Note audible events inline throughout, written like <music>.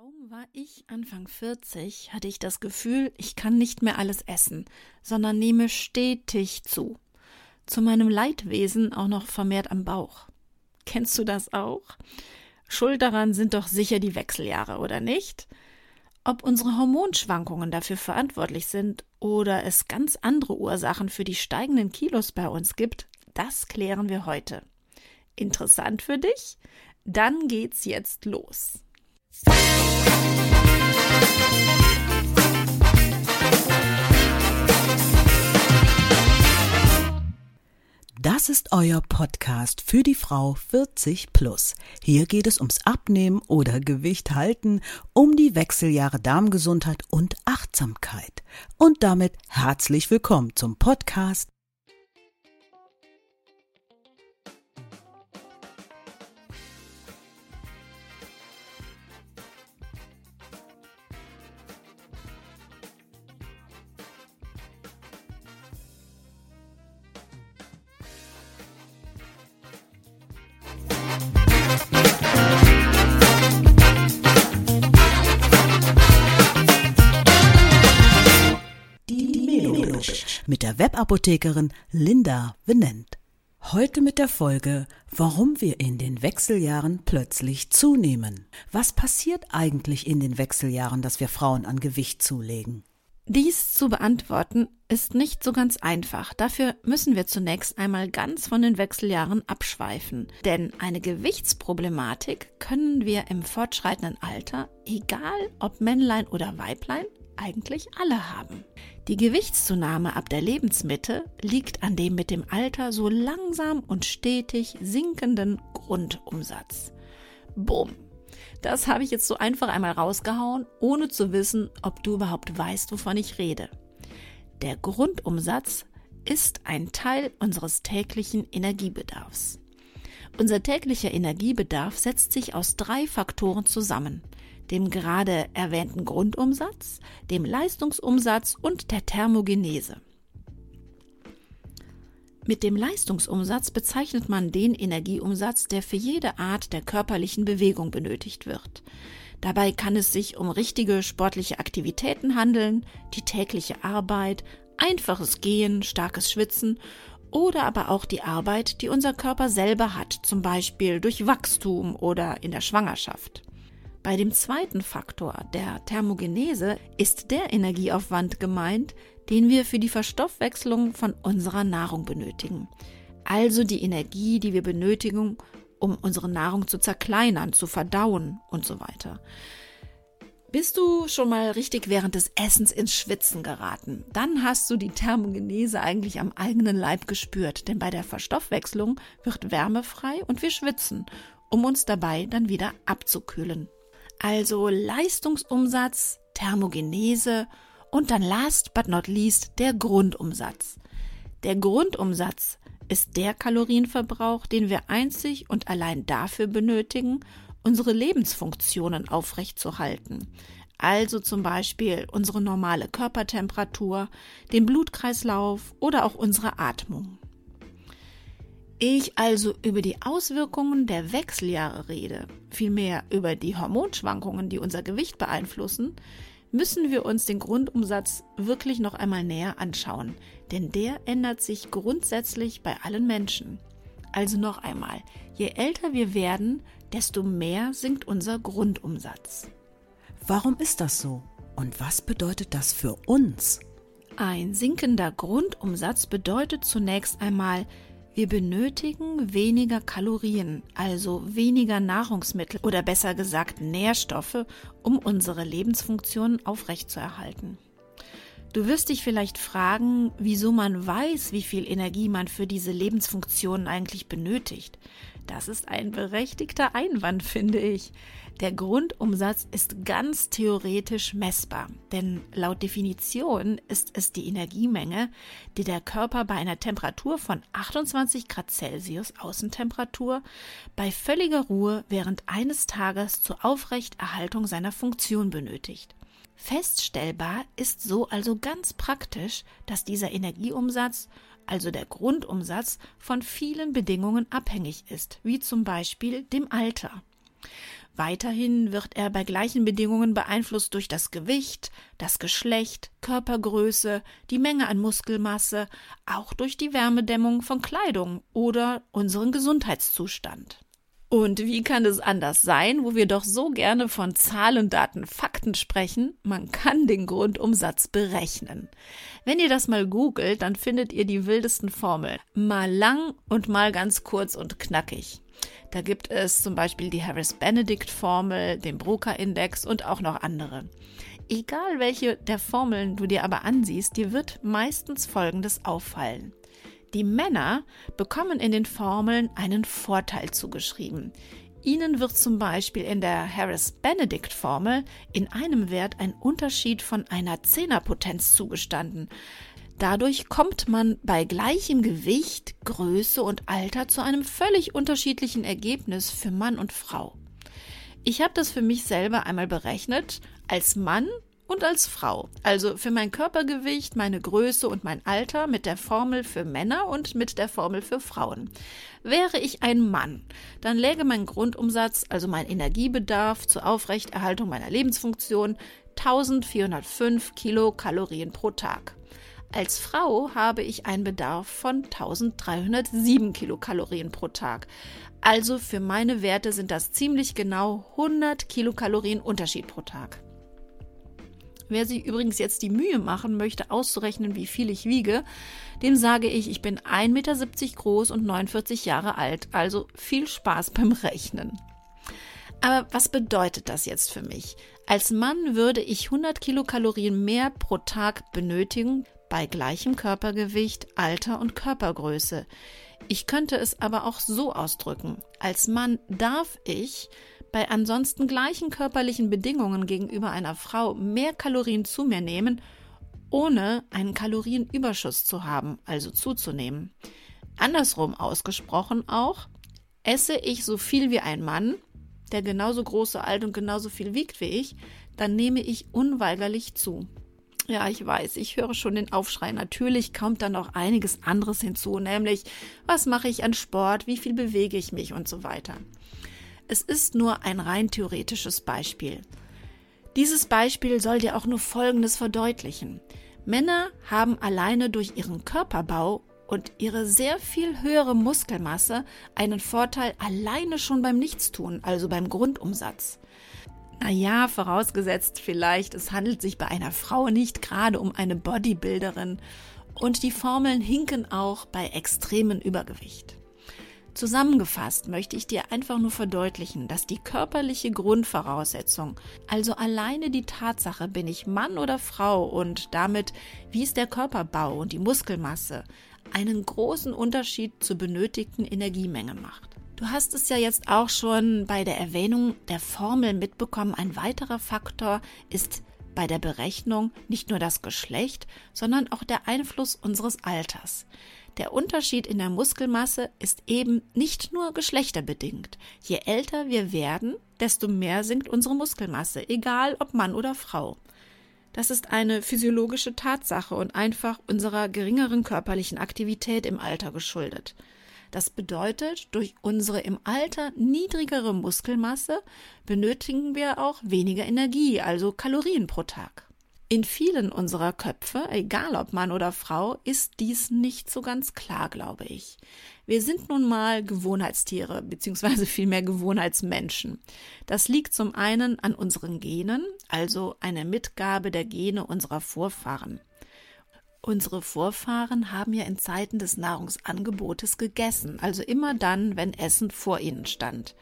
Kaum war ich Anfang 40, hatte ich das Gefühl, ich kann nicht mehr alles essen, sondern nehme stetig zu. Zu meinem Leidwesen auch noch vermehrt am Bauch. Kennst du das auch? Schuld daran sind doch sicher die Wechseljahre, oder nicht? Ob unsere Hormonschwankungen dafür verantwortlich sind oder es ganz andere Ursachen für die steigenden Kilos bei uns gibt, das klären wir heute. Interessant für dich? Dann geht's jetzt los. Das ist euer Podcast für die Frau 40 plus. Hier geht es ums Abnehmen oder Gewicht halten, um die Wechseljahre Darmgesundheit und Achtsamkeit. Und damit herzlich willkommen zum Podcast mit der Webapothekerin Linda Venent. Heute mit der Folge, warum wir in den Wechseljahren plötzlich zunehmen. Was passiert eigentlich in den Wechseljahren, dass wir Frauen an Gewicht zulegen? Dies zu beantworten ist nicht so ganz einfach. Dafür müssen wir zunächst einmal ganz von den Wechseljahren abschweifen. Denn eine Gewichtsproblematik können wir im fortschreitenden Alter, egal ob Männlein oder Weiblein, eigentlich alle haben. Die Gewichtszunahme ab der Lebensmitte liegt an dem mit dem Alter so langsam und stetig sinkenden Grundumsatz. Bumm. Das habe ich jetzt so einfach einmal rausgehauen, ohne zu wissen, ob du überhaupt weißt, wovon ich rede. Der Grundumsatz ist ein Teil unseres täglichen Energiebedarfs. Unser täglicher Energiebedarf setzt sich aus drei Faktoren zusammen dem gerade erwähnten Grundumsatz, dem Leistungsumsatz und der Thermogenese. Mit dem Leistungsumsatz bezeichnet man den Energieumsatz, der für jede Art der körperlichen Bewegung benötigt wird. Dabei kann es sich um richtige sportliche Aktivitäten handeln, die tägliche Arbeit, einfaches Gehen, starkes Schwitzen oder aber auch die Arbeit, die unser Körper selber hat, zum Beispiel durch Wachstum oder in der Schwangerschaft. Bei dem zweiten Faktor, der Thermogenese, ist der Energieaufwand gemeint, den wir für die Verstoffwechslung von unserer Nahrung benötigen. Also die Energie, die wir benötigen, um unsere Nahrung zu zerkleinern, zu verdauen und so weiter. Bist du schon mal richtig während des Essens ins Schwitzen geraten? Dann hast du die Thermogenese eigentlich am eigenen Leib gespürt, denn bei der Verstoffwechslung wird Wärme frei und wir schwitzen, um uns dabei dann wieder abzukühlen also Leistungsumsatz, Thermogenese und dann last but not least der Grundumsatz. Der Grundumsatz ist der Kalorienverbrauch, den wir einzig und allein dafür benötigen, unsere Lebensfunktionen aufrechtzuerhalten. Also zum Beispiel unsere normale Körpertemperatur, den Blutkreislauf oder auch unsere Atmung ich also über die Auswirkungen der Wechseljahre rede, vielmehr über die Hormonschwankungen, die unser Gewicht beeinflussen, müssen wir uns den Grundumsatz wirklich noch einmal näher anschauen, denn der ändert sich grundsätzlich bei allen Menschen. Also noch einmal, je älter wir werden, desto mehr sinkt unser Grundumsatz. Warum ist das so? Und was bedeutet das für uns? Ein sinkender Grundumsatz bedeutet zunächst einmal, wir benötigen weniger Kalorien, also weniger Nahrungsmittel oder besser gesagt Nährstoffe, um unsere Lebensfunktionen aufrechtzuerhalten. Du wirst dich vielleicht fragen, wieso man weiß, wie viel Energie man für diese Lebensfunktionen eigentlich benötigt. Das ist ein berechtigter Einwand, finde ich. Der Grundumsatz ist ganz theoretisch messbar, denn laut Definition ist es die Energiemenge, die der Körper bei einer Temperatur von 28 Grad Celsius Außentemperatur bei völliger Ruhe während eines Tages zur Aufrechterhaltung seiner Funktion benötigt. Feststellbar ist so also ganz praktisch, dass dieser Energieumsatz, also der Grundumsatz, von vielen Bedingungen abhängig ist, wie zum Beispiel dem Alter. Weiterhin wird er bei gleichen Bedingungen beeinflusst durch das Gewicht, das Geschlecht, Körpergröße, die Menge an Muskelmasse, auch durch die Wärmedämmung von Kleidung oder unseren Gesundheitszustand. Und wie kann es anders sein, wo wir doch so gerne von Zahlen, Daten, Fakten sprechen? Man kann den Grundumsatz berechnen. Wenn ihr das mal googelt, dann findet ihr die wildesten Formeln. Mal lang und mal ganz kurz und knackig. Da gibt es zum Beispiel die Harris-Benedict-Formel, den Broca-Index und auch noch andere. Egal welche der Formeln du dir aber ansiehst, dir wird meistens Folgendes auffallen. Die Männer bekommen in den Formeln einen Vorteil zugeschrieben. Ihnen wird zum Beispiel in der Harris-Benedict-Formel in einem Wert ein Unterschied von einer Zehnerpotenz zugestanden. Dadurch kommt man bei gleichem Gewicht, Größe und Alter zu einem völlig unterschiedlichen Ergebnis für Mann und Frau. Ich habe das für mich selber einmal berechnet. Als Mann und als Frau. Also für mein Körpergewicht, meine Größe und mein Alter mit der Formel für Männer und mit der Formel für Frauen. Wäre ich ein Mann, dann läge mein Grundumsatz, also mein Energiebedarf zur Aufrechterhaltung meiner Lebensfunktion 1405 Kilokalorien pro Tag. Als Frau habe ich einen Bedarf von 1307 Kilokalorien pro Tag. Also für meine Werte sind das ziemlich genau 100 Kilokalorien Unterschied pro Tag. Wer sich übrigens jetzt die Mühe machen möchte, auszurechnen, wie viel ich wiege, dem sage ich, ich bin 1,70 Meter groß und 49 Jahre alt. Also viel Spaß beim Rechnen. Aber was bedeutet das jetzt für mich? Als Mann würde ich 100 Kilokalorien mehr pro Tag benötigen bei gleichem Körpergewicht, Alter und Körpergröße. Ich könnte es aber auch so ausdrücken. Als Mann darf ich bei ansonsten gleichen körperlichen Bedingungen gegenüber einer Frau mehr Kalorien zu mir nehmen, ohne einen Kalorienüberschuss zu haben, also zuzunehmen. Andersrum ausgesprochen auch, esse ich so viel wie ein Mann, der genauso groß, alt und genauso viel wiegt wie ich, dann nehme ich unweigerlich zu. Ja, ich weiß, ich höre schon den Aufschrei. Natürlich kommt dann noch einiges anderes hinzu, nämlich was mache ich an Sport, wie viel bewege ich mich und so weiter. Es ist nur ein rein theoretisches Beispiel. Dieses Beispiel soll dir auch nur Folgendes verdeutlichen. Männer haben alleine durch ihren Körperbau und ihre sehr viel höhere Muskelmasse einen Vorteil alleine schon beim Nichtstun, also beim Grundumsatz. Naja, vorausgesetzt vielleicht, es handelt sich bei einer Frau nicht gerade um eine Bodybuilderin und die Formeln hinken auch bei extremem Übergewicht. Zusammengefasst möchte ich dir einfach nur verdeutlichen, dass die körperliche Grundvoraussetzung, also alleine die Tatsache, bin ich Mann oder Frau und damit, wie ist der Körperbau und die Muskelmasse, einen großen Unterschied zur benötigten Energiemenge macht. Du hast es ja jetzt auch schon bei der Erwähnung der Formel mitbekommen, ein weiterer Faktor ist bei der Berechnung nicht nur das Geschlecht, sondern auch der Einfluss unseres Alters. Der Unterschied in der Muskelmasse ist eben nicht nur geschlechterbedingt. Je älter wir werden, desto mehr sinkt unsere Muskelmasse, egal ob Mann oder Frau. Das ist eine physiologische Tatsache und einfach unserer geringeren körperlichen Aktivität im Alter geschuldet. Das bedeutet, durch unsere im Alter niedrigere Muskelmasse benötigen wir auch weniger Energie, also Kalorien pro Tag. In vielen unserer Köpfe, egal ob Mann oder Frau, ist dies nicht so ganz klar, glaube ich. Wir sind nun mal Gewohnheitstiere, beziehungsweise vielmehr Gewohnheitsmenschen. Das liegt zum einen an unseren Genen, also eine Mitgabe der Gene unserer Vorfahren. Unsere Vorfahren haben ja in Zeiten des Nahrungsangebotes gegessen, also immer dann, wenn Essen vor ihnen stand.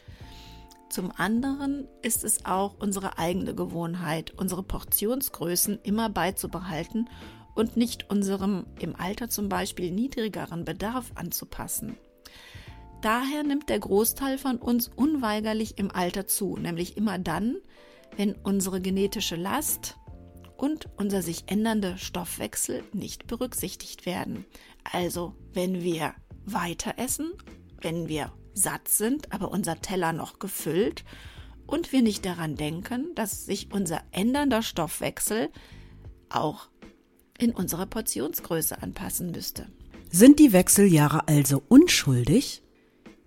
Zum anderen ist es auch unsere eigene Gewohnheit, unsere Portionsgrößen immer beizubehalten und nicht unserem im Alter zum Beispiel niedrigeren Bedarf anzupassen. Daher nimmt der Großteil von uns unweigerlich im Alter zu, nämlich immer dann, wenn unsere genetische Last und unser sich ändernde Stoffwechsel nicht berücksichtigt werden. Also wenn wir weiter essen, wenn wir satt sind, aber unser Teller noch gefüllt und wir nicht daran denken, dass sich unser ändernder Stoffwechsel auch in unserer Portionsgröße anpassen müsste. Sind die Wechseljahre also unschuldig?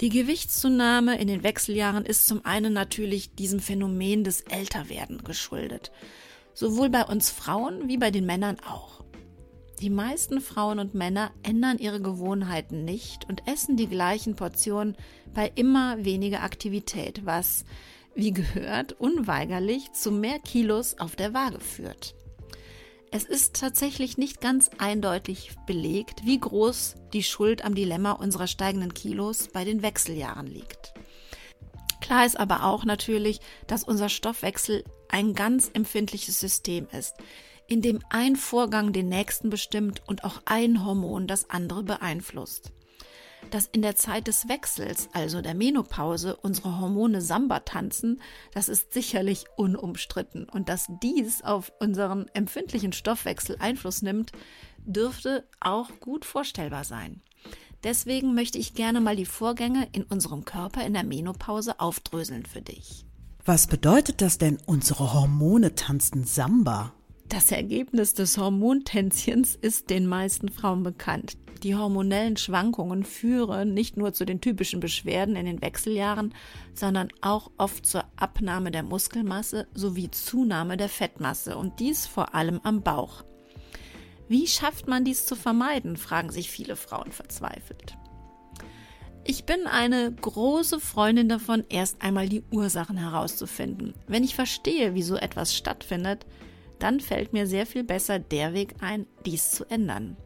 Die Gewichtszunahme in den Wechseljahren ist zum einen natürlich diesem Phänomen des Älterwerden geschuldet. Sowohl bei uns Frauen wie bei den Männern auch. Die meisten Frauen und Männer ändern ihre Gewohnheiten nicht und essen die gleichen Portionen bei immer weniger Aktivität, was, wie gehört, unweigerlich zu mehr Kilos auf der Waage führt. Es ist tatsächlich nicht ganz eindeutig belegt, wie groß die Schuld am Dilemma unserer steigenden Kilos bei den Wechseljahren liegt. Klar ist aber auch natürlich, dass unser Stoffwechsel ein ganz empfindliches System ist, in dem ein Vorgang den nächsten bestimmt und auch ein Hormon das andere beeinflusst dass in der Zeit des Wechsels, also der Menopause, unsere Hormone Samba tanzen, das ist sicherlich unumstritten. Und dass dies auf unseren empfindlichen Stoffwechsel Einfluss nimmt, dürfte auch gut vorstellbar sein. Deswegen möchte ich gerne mal die Vorgänge in unserem Körper in der Menopause aufdröseln für dich. Was bedeutet das denn, unsere Hormone tanzen Samba? Das Ergebnis des Hormontänzchens ist den meisten Frauen bekannt. Die hormonellen Schwankungen führen nicht nur zu den typischen Beschwerden in den Wechseljahren, sondern auch oft zur Abnahme der Muskelmasse sowie Zunahme der Fettmasse und dies vor allem am Bauch. Wie schafft man dies zu vermeiden, fragen sich viele Frauen verzweifelt. Ich bin eine große Freundin davon, erst einmal die Ursachen herauszufinden. Wenn ich verstehe, wie so etwas stattfindet, dann fällt mir sehr viel besser der Weg ein, dies zu ändern.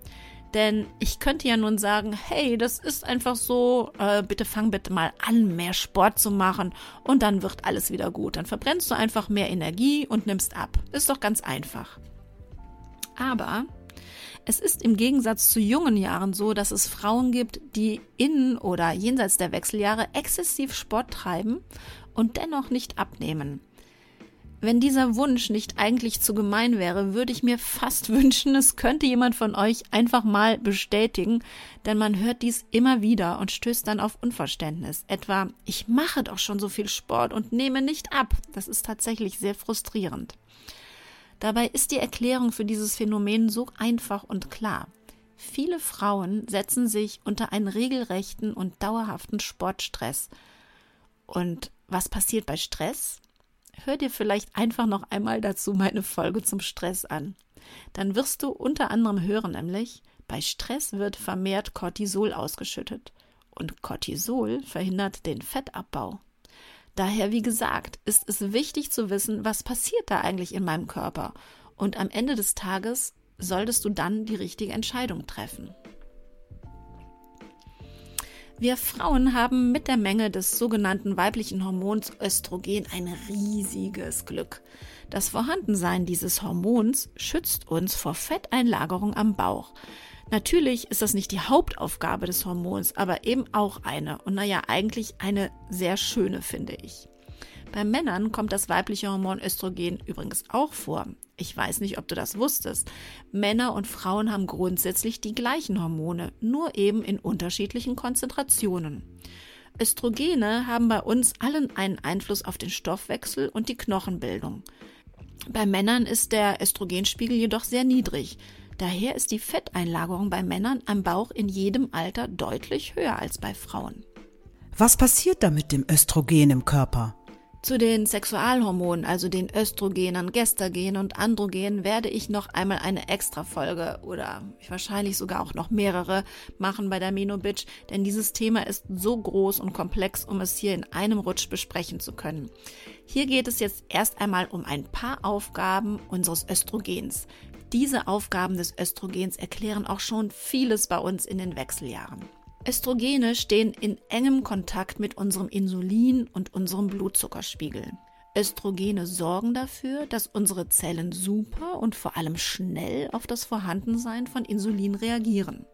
Denn ich könnte ja nun sagen, hey, das ist einfach so, äh, bitte fang bitte mal an, mehr Sport zu machen und dann wird alles wieder gut. Dann verbrennst du einfach mehr Energie und nimmst ab. Ist doch ganz einfach. Aber es ist im Gegensatz zu jungen Jahren so, dass es Frauen gibt, die in oder jenseits der Wechseljahre exzessiv Sport treiben und dennoch nicht abnehmen. Wenn dieser Wunsch nicht eigentlich zu gemein wäre, würde ich mir fast <laughs> wünschen, es könnte jemand von euch einfach mal bestätigen, denn man hört dies immer wieder und stößt dann auf Unverständnis. Etwa, ich mache doch schon so viel Sport und nehme nicht ab. Das ist tatsächlich sehr frustrierend. Dabei ist die Erklärung für dieses Phänomen so einfach und klar. Viele Frauen setzen sich unter einen regelrechten und dauerhaften Sportstress. Und was passiert bei Stress? Hör dir vielleicht einfach noch einmal dazu meine Folge zum Stress an. Dann wirst du unter anderem hören, nämlich bei Stress wird vermehrt Cortisol ausgeschüttet und Cortisol verhindert den Fettabbau. Daher, wie gesagt, ist es wichtig zu wissen, was passiert da eigentlich in meinem Körper und am Ende des Tages solltest du dann die richtige Entscheidung treffen. Wir Frauen haben mit der Menge des sogenannten weiblichen Hormons Östrogen ein riesiges Glück. Das Vorhandensein dieses Hormons schützt uns vor Fetteinlagerung am Bauch. Natürlich ist das nicht die Hauptaufgabe des Hormons, aber eben auch eine und naja, eigentlich eine sehr schöne, finde ich. Bei Männern kommt das weibliche Hormon Östrogen übrigens auch vor. Ich weiß nicht, ob du das wusstest. Männer und Frauen haben grundsätzlich die gleichen Hormone, nur eben in unterschiedlichen Konzentrationen. Östrogene haben bei uns allen einen Einfluss auf den Stoffwechsel und die Knochenbildung. Bei Männern ist der Östrogenspiegel jedoch sehr niedrig. Daher ist die Fetteinlagerung bei Männern am Bauch in jedem Alter deutlich höher als bei Frauen. Was passiert da mit dem Östrogen im Körper? Zu den Sexualhormonen, also den Östrogenen, Gestagen und Androgen, werde ich noch einmal eine Extra-Folge oder wahrscheinlich sogar auch noch mehrere machen bei der Menobitch, denn dieses Thema ist so groß und komplex, um es hier in einem Rutsch besprechen zu können. Hier geht es jetzt erst einmal um ein paar Aufgaben unseres Östrogens. Diese Aufgaben des Östrogens erklären auch schon vieles bei uns in den Wechseljahren. Östrogene stehen in engem Kontakt mit unserem Insulin und unserem Blutzuckerspiegel. Östrogene sorgen dafür, dass unsere Zellen super und vor allem schnell auf das Vorhandensein von Insulin reagieren.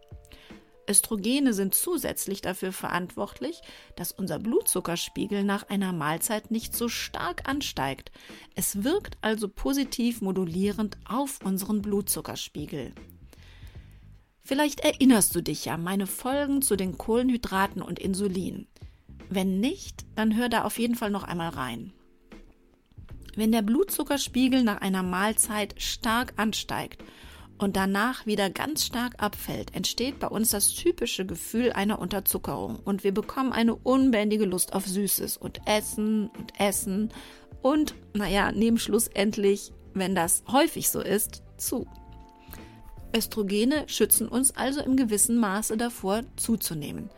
Östrogene sind zusätzlich dafür verantwortlich, dass unser Blutzuckerspiegel nach einer Mahlzeit nicht so stark ansteigt. Es wirkt also positiv modulierend auf unseren Blutzuckerspiegel. Vielleicht erinnerst du dich ja meine Folgen zu den Kohlenhydraten und Insulin. Wenn nicht, dann hör da auf jeden Fall noch einmal rein. Wenn der Blutzuckerspiegel nach einer Mahlzeit stark ansteigt und danach wieder ganz stark abfällt, entsteht bei uns das typische Gefühl einer Unterzuckerung und wir bekommen eine unbändige Lust auf Süßes und Essen und Essen und, naja, nehmen schlussendlich, wenn das häufig so ist, zu. Östrogene schützen uns also im gewissen Maße davor zuzunehmen.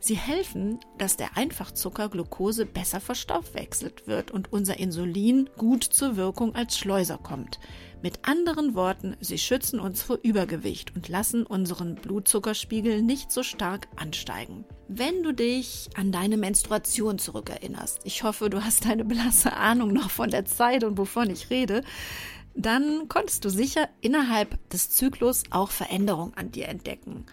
Sie helfen, dass der Einfachzucker Glucose besser verstoffwechselt wird und unser Insulin gut zur Wirkung als Schleuser kommt. Mit anderen Worten, sie schützen uns vor Übergewicht und lassen unseren Blutzuckerspiegel nicht so stark ansteigen. Wenn du dich an deine Menstruation zurückerinnerst, ich hoffe, du hast eine blasse Ahnung noch von der Zeit und wovon ich rede, dann konntest du sicher innerhalb des Zyklus auch Veränderungen an dir entdecken.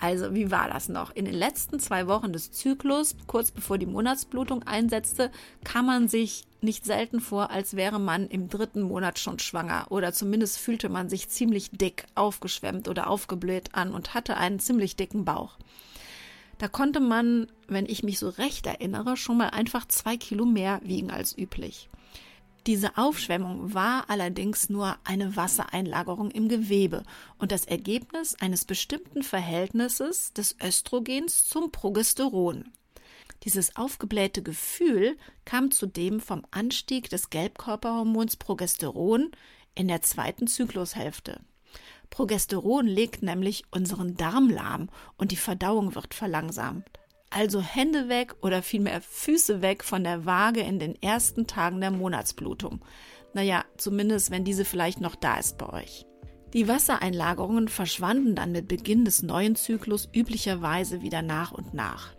Also, wie war das noch? In den letzten zwei Wochen des Zyklus, kurz bevor die Monatsblutung einsetzte, kam man sich nicht selten vor, als wäre man im dritten Monat schon schwanger oder zumindest fühlte man sich ziemlich dick, aufgeschwemmt oder aufgebläht an und hatte einen ziemlich dicken Bauch. Da konnte man, wenn ich mich so recht erinnere, schon mal einfach zwei Kilo mehr wiegen als üblich. Diese Aufschwemmung war allerdings nur eine Wassereinlagerung im Gewebe und das Ergebnis eines bestimmten Verhältnisses des Östrogens zum Progesteron. Dieses aufgeblähte Gefühl kam zudem vom Anstieg des Gelbkörperhormons Progesteron in der zweiten Zyklushälfte. Progesteron legt nämlich unseren Darm lahm und die Verdauung wird verlangsamt. Also Hände weg oder vielmehr Füße weg von der Waage in den ersten Tagen der Monatsblutung. Naja, zumindest wenn diese vielleicht noch da ist bei euch. Die Wassereinlagerungen verschwanden dann mit Beginn des neuen Zyklus üblicherweise wieder nach und nach.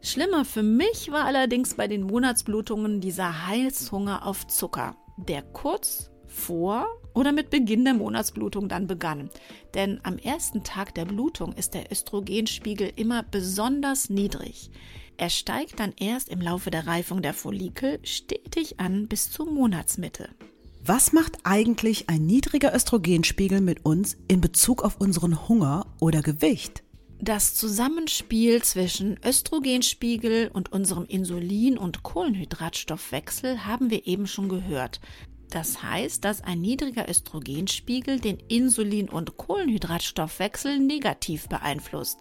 Schlimmer für mich war allerdings bei den Monatsblutungen dieser Heißhunger auf Zucker, der kurz vor oder mit Beginn der Monatsblutung dann begann. Denn am ersten Tag der Blutung ist der Östrogenspiegel immer besonders niedrig. Er steigt dann erst im Laufe der Reifung der Follikel stetig an bis zur Monatsmitte. Was macht eigentlich ein niedriger Östrogenspiegel mit uns in Bezug auf unseren Hunger oder Gewicht? Das Zusammenspiel zwischen Östrogenspiegel und unserem Insulin- und Kohlenhydratstoffwechsel haben wir eben schon gehört. Das heißt, dass ein niedriger Östrogenspiegel den Insulin- und Kohlenhydratstoffwechsel negativ beeinflusst.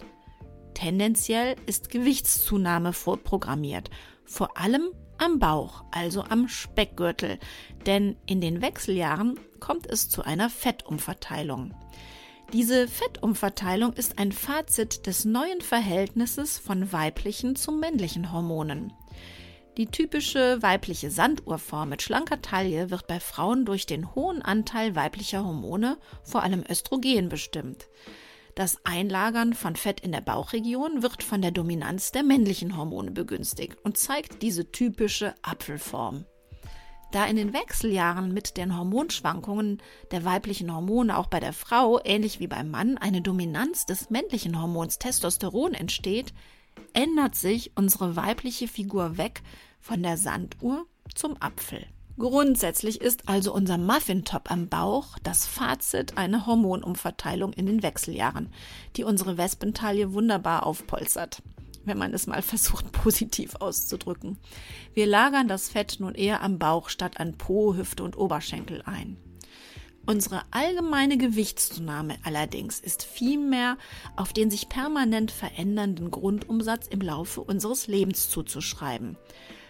Tendenziell ist Gewichtszunahme vorprogrammiert, vor allem am Bauch, also am Speckgürtel, denn in den Wechseljahren kommt es zu einer Fettumverteilung. Diese Fettumverteilung ist ein Fazit des neuen Verhältnisses von weiblichen zu männlichen Hormonen. Die typische weibliche Sanduhrform mit schlanker Taille wird bei Frauen durch den hohen Anteil weiblicher Hormone, vor allem Östrogen, bestimmt. Das Einlagern von Fett in der Bauchregion wird von der Dominanz der männlichen Hormone begünstigt und zeigt diese typische Apfelform. Da in den Wechseljahren mit den Hormonschwankungen der weiblichen Hormone auch bei der Frau, ähnlich wie beim Mann, eine Dominanz des männlichen Hormons Testosteron entsteht, ändert sich unsere weibliche Figur weg von der Sanduhr zum Apfel. Grundsätzlich ist also unser Muffintop am Bauch das Fazit einer Hormonumverteilung in den Wechseljahren, die unsere Wespentaille wunderbar aufpolstert, wenn man es mal <laughs> versucht positiv auszudrücken. Wir lagern das Fett nun eher am Bauch statt an Po, Hüfte und Oberschenkel ein. Unsere allgemeine Gewichtszunahme allerdings ist vielmehr auf den sich permanent verändernden Grundumsatz im Laufe unseres Lebens zuzuschreiben.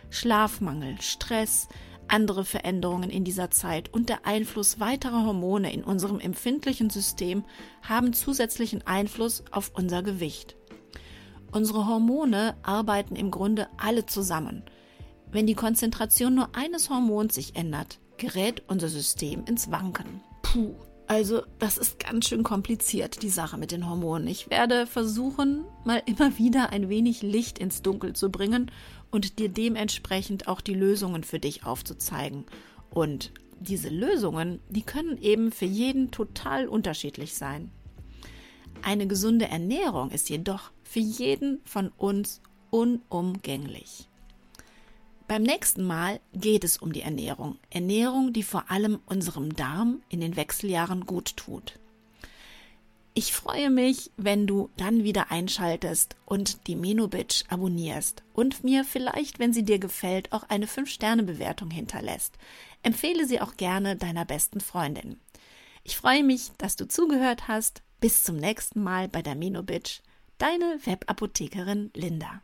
Schlafmangel, Stress, andere Veränderungen in dieser Zeit und der Einfluss weiterer Hormone in unserem empfindlichen System haben zusätzlichen Einfluss auf unser Gewicht. Unsere Hormone arbeiten im Grunde alle zusammen. Wenn die Konzentration nur eines Hormons sich ändert, gerät unser System ins Wanken. Puh, also das ist ganz schön kompliziert, die Sache mit den Hormonen. Ich werde versuchen, mal immer wieder ein wenig Licht ins Dunkel zu bringen und dir dementsprechend auch die Lösungen für dich aufzuzeigen. Und diese Lösungen, die können eben für jeden total unterschiedlich sein. Eine gesunde Ernährung ist jedoch für jeden von uns unumgänglich. Beim nächsten Mal geht es um die Ernährung. Ernährung, die vor allem unserem Darm in den Wechseljahren gut tut. Ich freue mich, wenn du dann wieder einschaltest und die Menobitch abonnierst und mir vielleicht, wenn sie dir gefällt, auch eine 5-Sterne-Bewertung hinterlässt. Empfehle sie auch gerne deiner besten Freundin. Ich freue mich, dass du zugehört hast. Bis zum nächsten Mal bei der Menobitch. Deine Webapothekerin Linda.